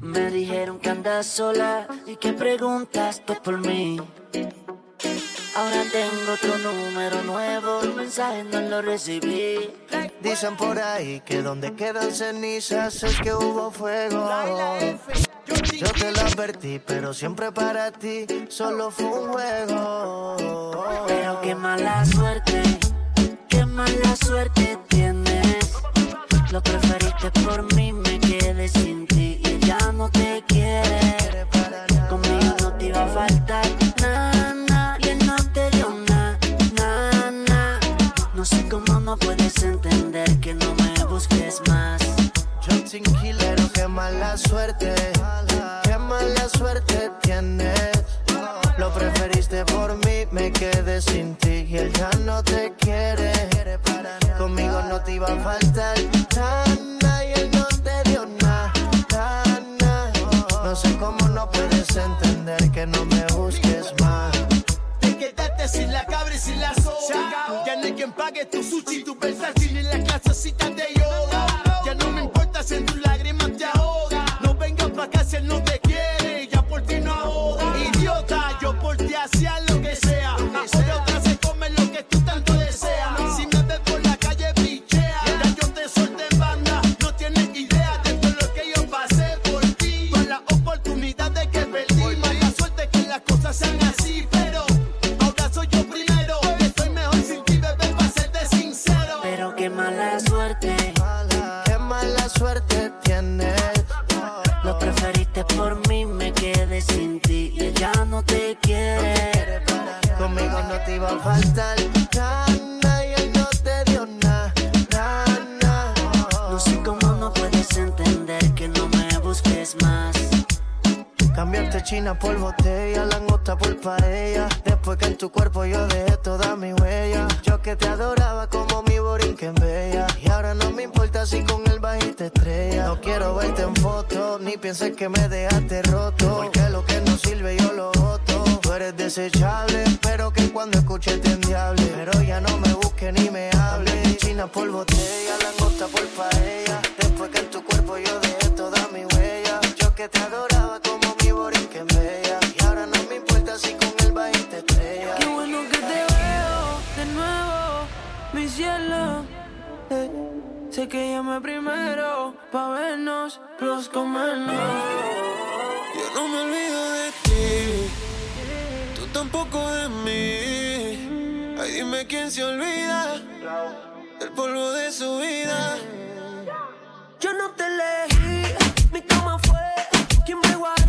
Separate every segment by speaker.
Speaker 1: Me dijeron que andas sola y que preguntaste por mí. Ahora tengo tu número nuevo, el mensaje no lo recibí.
Speaker 2: Dicen por ahí que donde quedan cenizas es que hubo fuego. Yo te lo advertí, pero siempre para ti solo fue un juego.
Speaker 1: Pero qué mala suerte, qué mala suerte tienes. Lo preferiste por mí, me quedé sin ti no te quiere. Conmigo no te iba a faltar nada, na, y él no te dio nada. No sé cómo no puedes entender que no me busques más.
Speaker 2: Yo killer, qué mala suerte, qué mala suerte tienes. Lo preferiste por mí, me quedé sin ti y él ya no te quiere. Conmigo no te iba a faltar nada. entender que no me busques más.
Speaker 3: Te quedaste sin la cabra y sin la soga. Ya no hay quien pague tu sushi, tu versace ni la clasecita
Speaker 2: mi
Speaker 4: cielo. Eh, sé que llamé primero pa' vernos, los comernos.
Speaker 5: Yo no me olvido de ti, tú tampoco de mí. Ay, dime quién se olvida del polvo de su vida.
Speaker 4: Yo no te elegí, mi cama fue quien me
Speaker 5: guardó.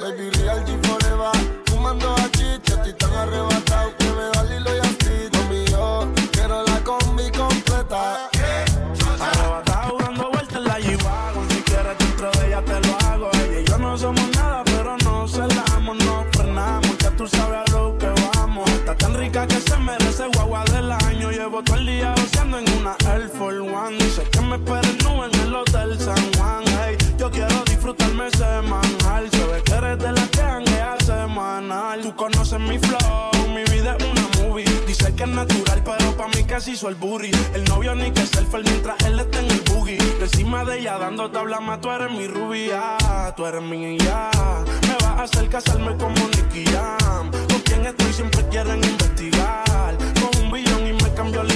Speaker 5: Baby Real G Forever. Fumando a chicha, estoy tan arrebatado que me da Lilo y a ti. Mami, yo quiero la combi completa.
Speaker 6: Arrebatado dando vueltas la G-Wagon Si quieres dentro de ella te lo hago Ella y yo no somos nada pero no celamos No frenamos, ya tú sabes a lo que vamos Está tan rica que se merece guagua del año Llevo todo el día oceando en una Air Force One Sé que me espera el nube en el Hotel San Tú conoces mi flow, mi vida es una movie Dice que es natural, pero pa' mí casi hizo el booty. El novio ni que selfie mientras él está en el boogie. De Encima de ella dando tabla más, tú eres mi rubia, tú eres mi ya. Me vas a hacer casarme como Nicky Jam. Con quien estoy siempre quieren investigar. Con un billón y me cambió la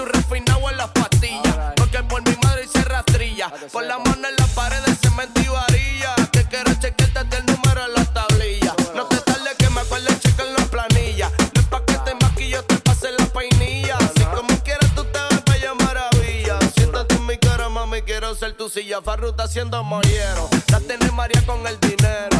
Speaker 4: un
Speaker 7: refinado en las pastillas. Porque por mi madre hice rastrilla. Por la mano en la pared de cemento y varilla. Que quiero chequearte hasta el número en la tablilla. No te tardes que me acuerde checar la planilla. No es pa' que te maquillo, te pase la peinilla. Si como quieras tú te ves bella maravilla. Siéntate en mi cara, mami, quiero ser tu silla. Farruta haciendo mollero. La tiene María con el dinero.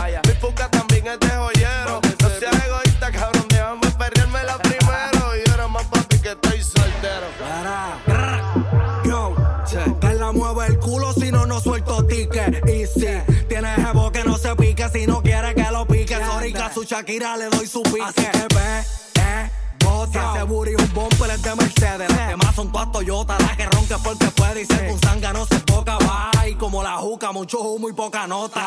Speaker 7: No
Speaker 8: suelto ticket. Y si tienes jevo que no se pique, si no quiere que lo pique. Sorry, que a su Shakira le doy su pique. Así que ve, eh, goza. Ese booty un bumper es de Mercedes. Las demás son todas Toyota. La que ronca porque puede y ser un zanga no se toca. Va y como la juca, mucho humo y poca nota.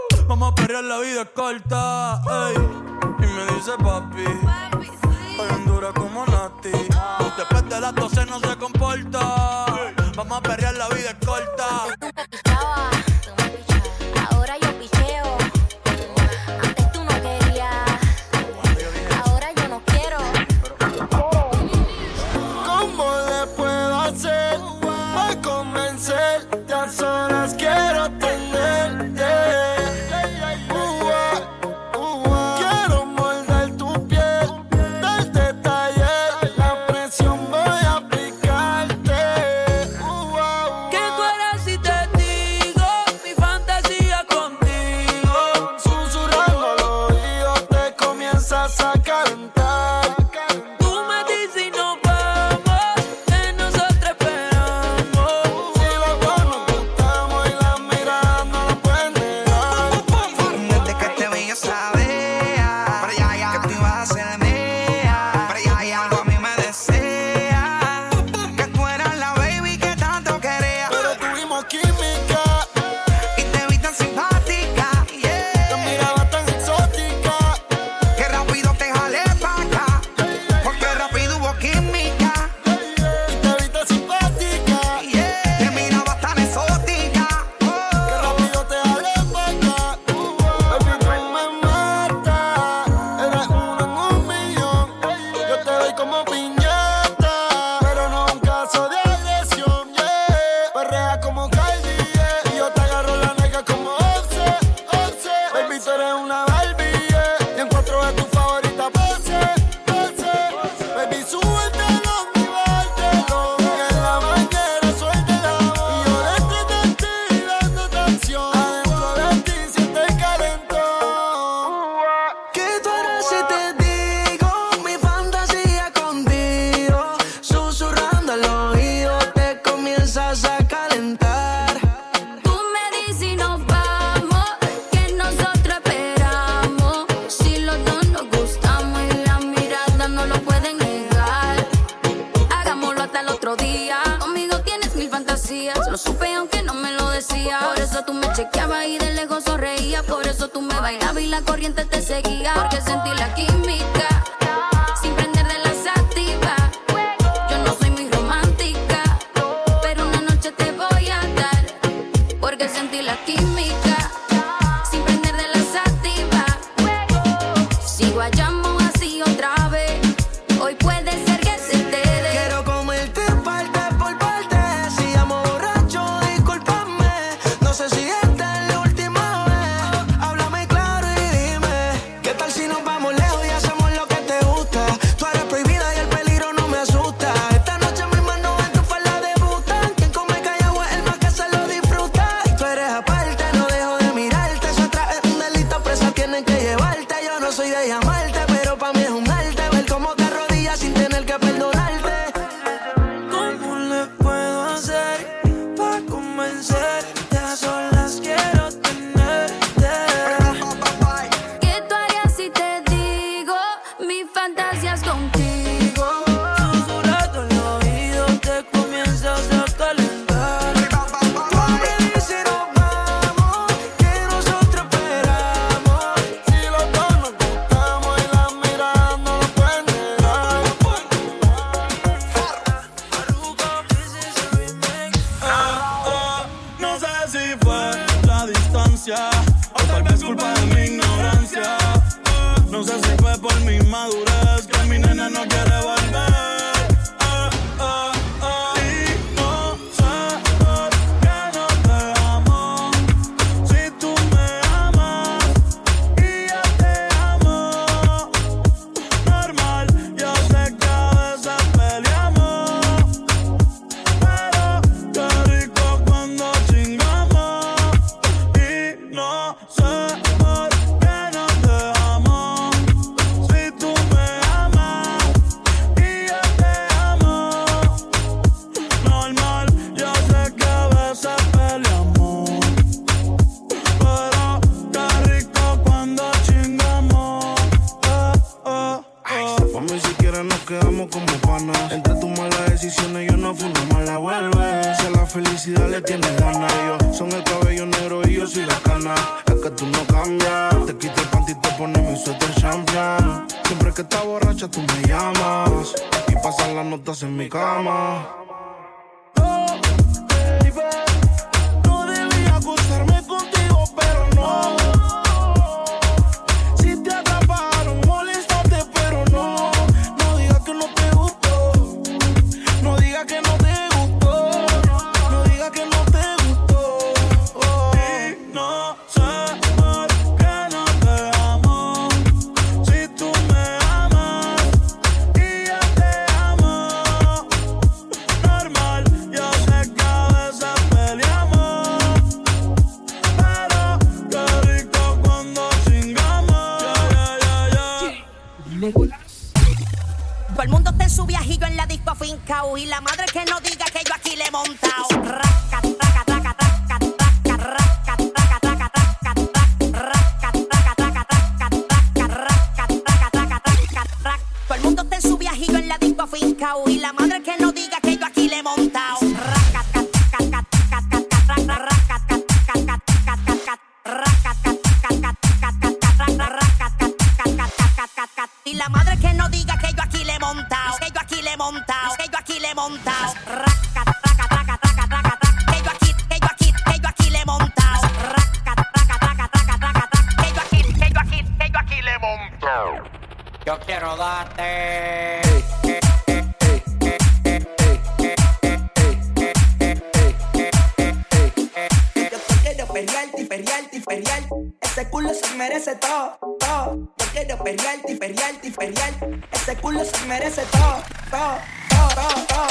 Speaker 6: Vamos a perrear, la vida es corta. ey. Y me dice papi. Estoy bien dura como Nati. Después de las 12 no se comporta. Vamos a perrear, la vida es corta.
Speaker 4: chequeaba y
Speaker 9: de
Speaker 6: lejos sonreía. Por eso tú me bailabas y la corriente te seguía. Porque sentí la química.
Speaker 10: Que no diga que
Speaker 11: yo aquí le monta. Yo
Speaker 12: quiero darte.
Speaker 13: Perrear. Ese culo se merece todo, todo. Yo quiero perrearte, perrearte, perrear. Ese culo se merece todo, todo, todo, todo, todo,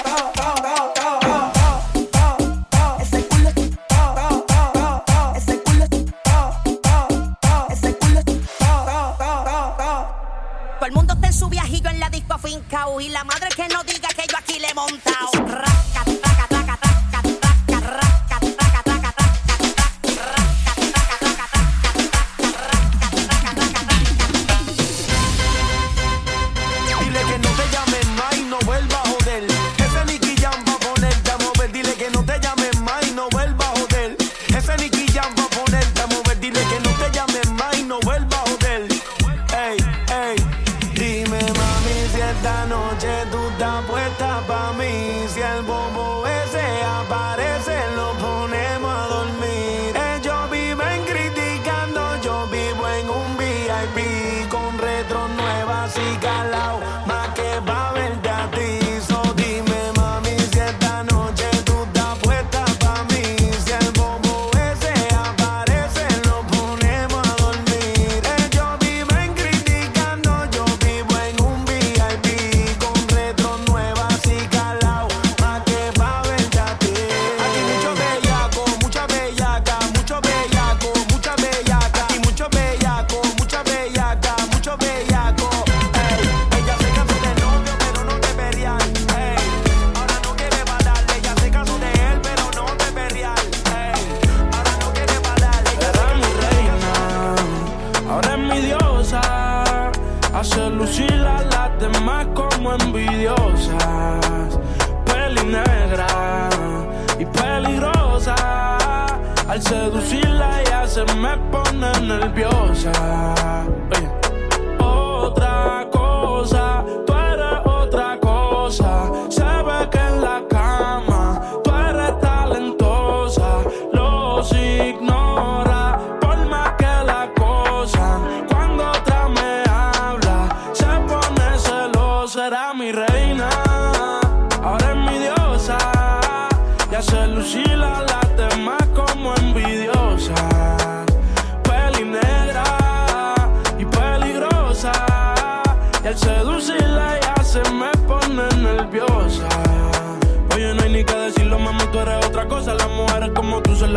Speaker 8: Lucila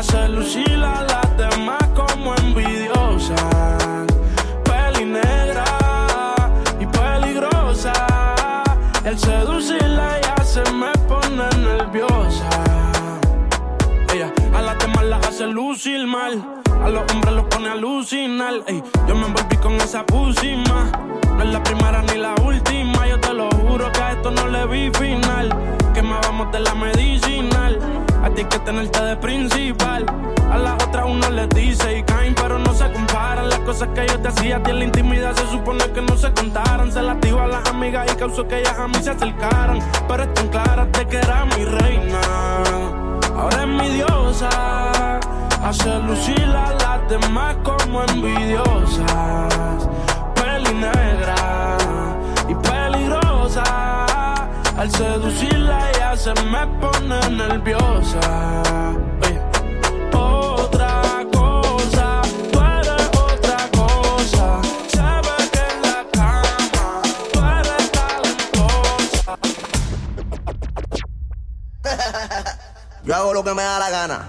Speaker 8: Hace lucir a las demás como envidiosa. Peli negra y peligrosa. El seducirla ya se me pone nerviosa. Ella a las demás las hace lucir mal. A los hombres los pone a alucinar. Yo me envolví con esa pusima. No es la primera ni la última. Yo te lo juro que a esto no le vi final. Que más vamos de la medicinal. A ti que tenerte de principal. A las otras uno les dice y caen, pero no se comparan. Las cosas que yo te hacía a ti en la intimidad se supone que no se contaran. Se las a las amigas y causó que ellas a mí se acercaran. Pero están claras de que era mi reina. Ahora es mi diosa. Hace lucir a las demás como envidiosas. Peli Al seducirla ya se me pone nerviosa. Otra cosa, tú eres otra cosa. Sabes que en la cama tú eres talentosa.
Speaker 14: Yo hago lo que me da la gana.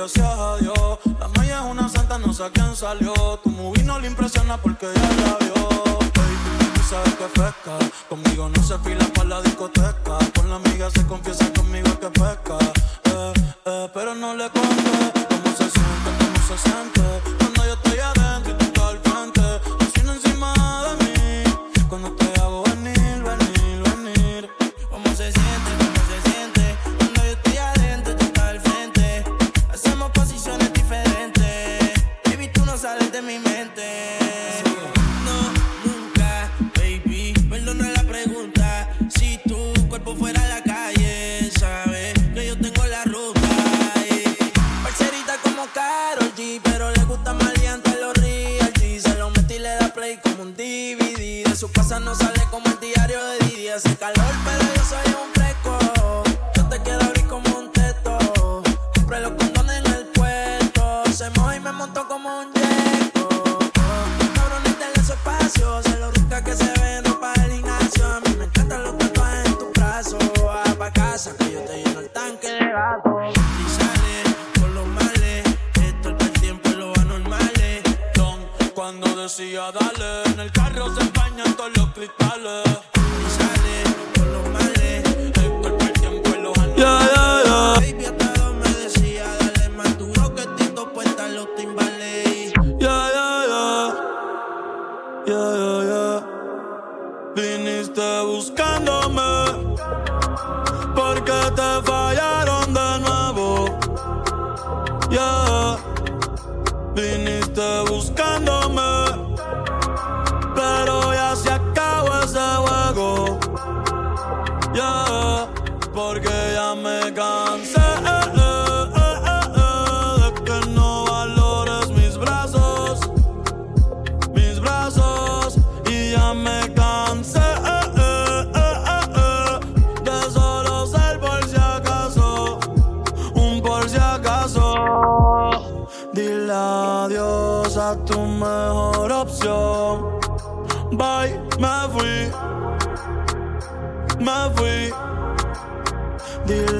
Speaker 6: gracias a Dios. La maya es una santa, no sé a quién salió. Tu movie no le impresiona porque ya la vio. Baby, tú sabes que pesca. Conmigo no se fila para la discoteca. Con la amiga se confiesa que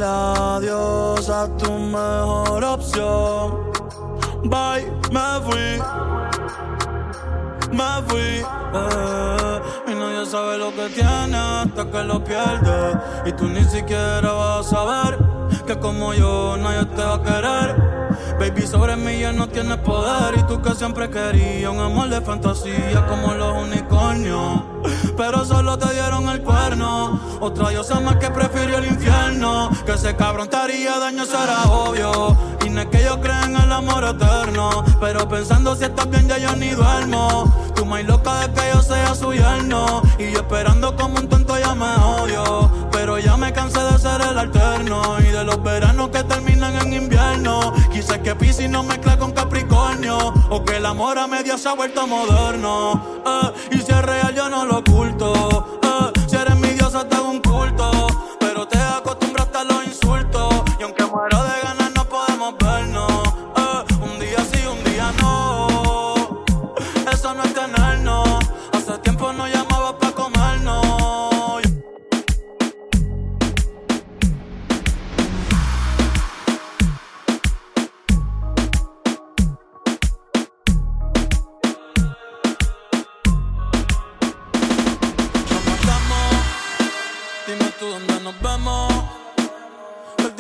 Speaker 6: adiós a tu mejor opción. Bye, me fui, me fui. Eh. Y nadie sabe lo que tiene hasta que lo pierde. Y tú ni siquiera vas a saber que como yo nadie te va a querer. Baby, sobre mí ya no tienes poder y tú que siempre querías un amor de fantasía como los unicornios. Pero solo te dieron el cuerno. Otra diosa más que prefirió el infierno. Que ese cabrón te haría daño será obvio. Y no es que yo crea en el amor eterno. Pero pensando si estás bien ya yo ni duermo. Tú más loca de que yo sea su yerno. Y esperando como un tonto ya me odio. Pero ya me cansé de ser el alterno. Y de los veranos que terminan en invierno. Quizás que Piscis no mezcla con Capricornio. O que el amor a media se ha vuelto moderno. Eh, y si es real yo no lo oculto. Eh, si eres mi diosa te hago un culto. Pero te acostumbraste a los insultos. Y aunque muero de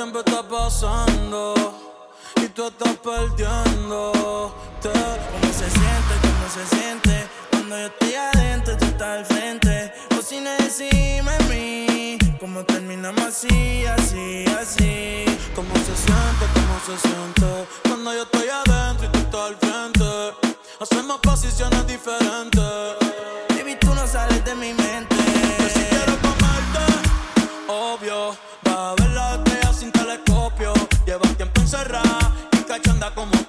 Speaker 6: tiempo está pasando y tú estás perdiendo.
Speaker 15: ¿Cómo se siente? ¿Cómo se siente? Cuando yo estoy adentro, tú estás al frente. O de mí. ¿Cómo terminamos así, así, así?
Speaker 6: ¿Cómo se siente? ¿Cómo se siente? Cuando yo estoy adentro y tú estás al frente. Hacemos posiciones diferentes.
Speaker 15: Baby, tú no sales de mi mente.
Speaker 6: Encerrada y cachanda como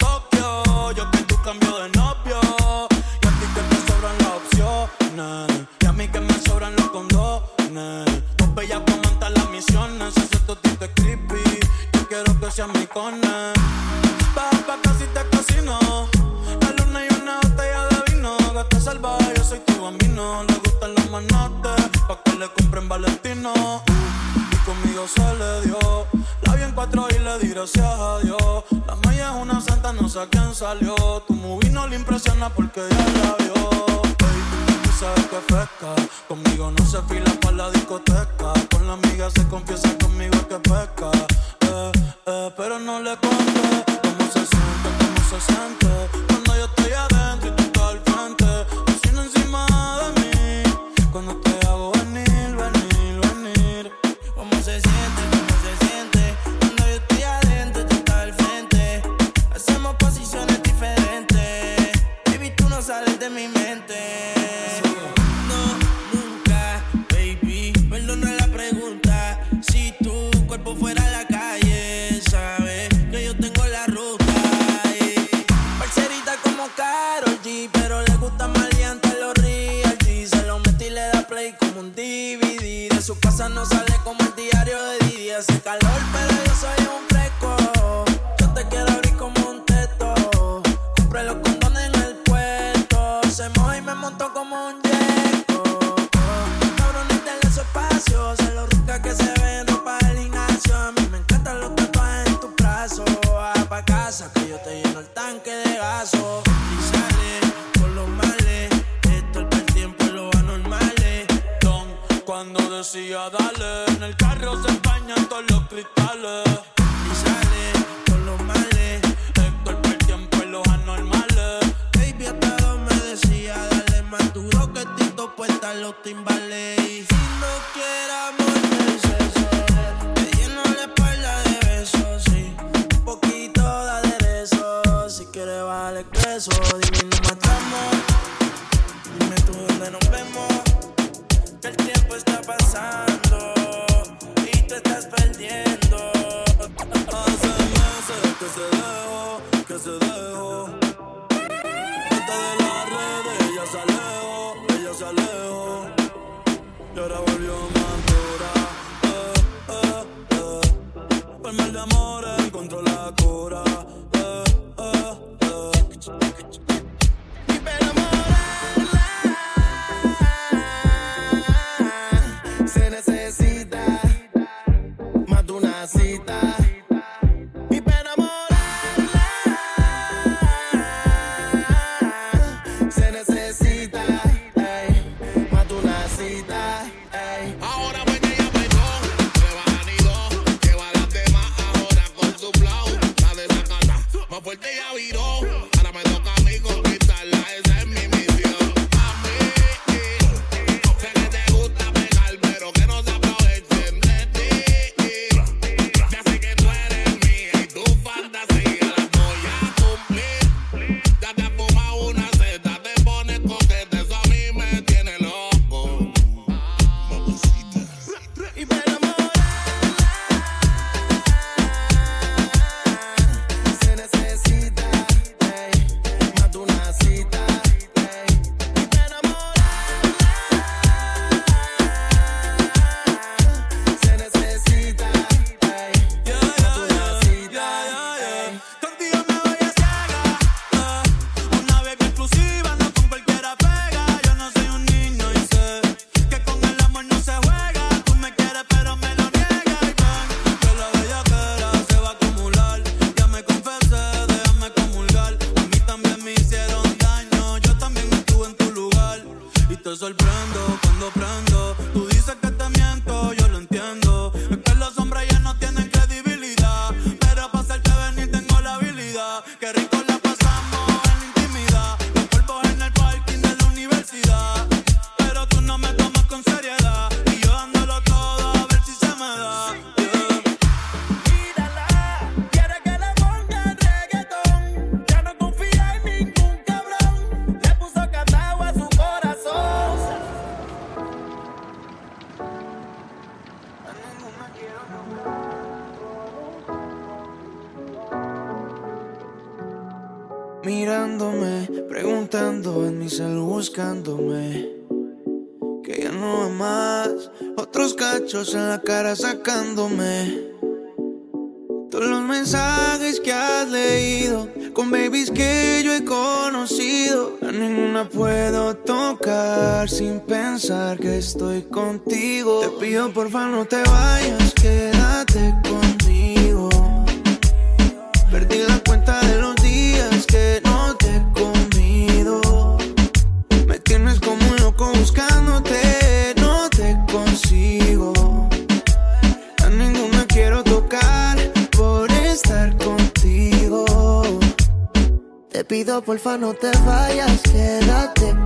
Speaker 6: gracias a Dios. La maya es una santa, no sé a quién salió. Tu movie no le impresiona porque ya la vio. Baby, tú sabes que es fresca. Conmigo no se fila pa' la discoteca. Con la amiga se confiesa que
Speaker 16: buscándome. Que ya no va más. Otros cachos en la cara sacándome. Todos los mensajes que has leído. Con babies que yo he conocido. A ninguna puedo tocar sin pensar que estoy contigo. Te pido porfa no te vayas, quédate conmigo. Perdí la cuenta de los días que
Speaker 2: pido porfa no te vayas, quédate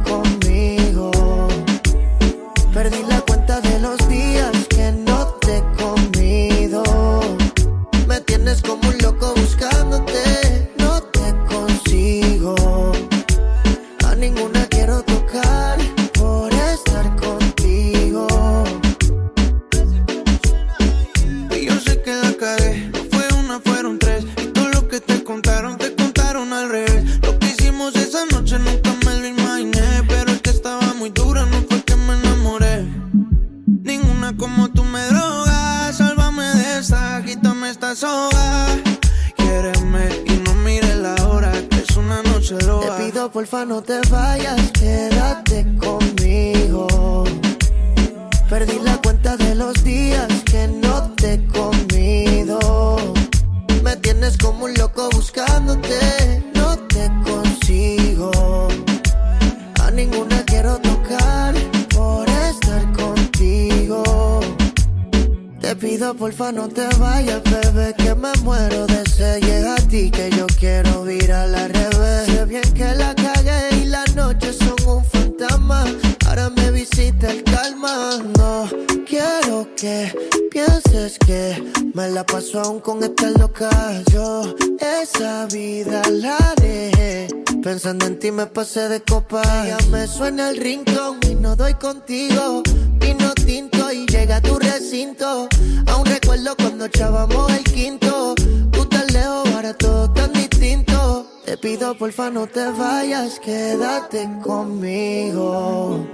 Speaker 2: pasé de copa. Ya me suena el rincón y no doy contigo. Vino tinto y llega a tu recinto. Aún recuerdo cuando echábamos el quinto. Tú tan lejos, ahora todo tan distinto. Te pido porfa no te vayas, quédate conmigo.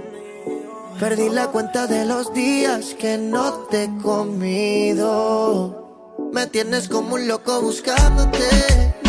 Speaker 2: Perdí la cuenta de los días que no te he comido. Me tienes como un loco buscándote.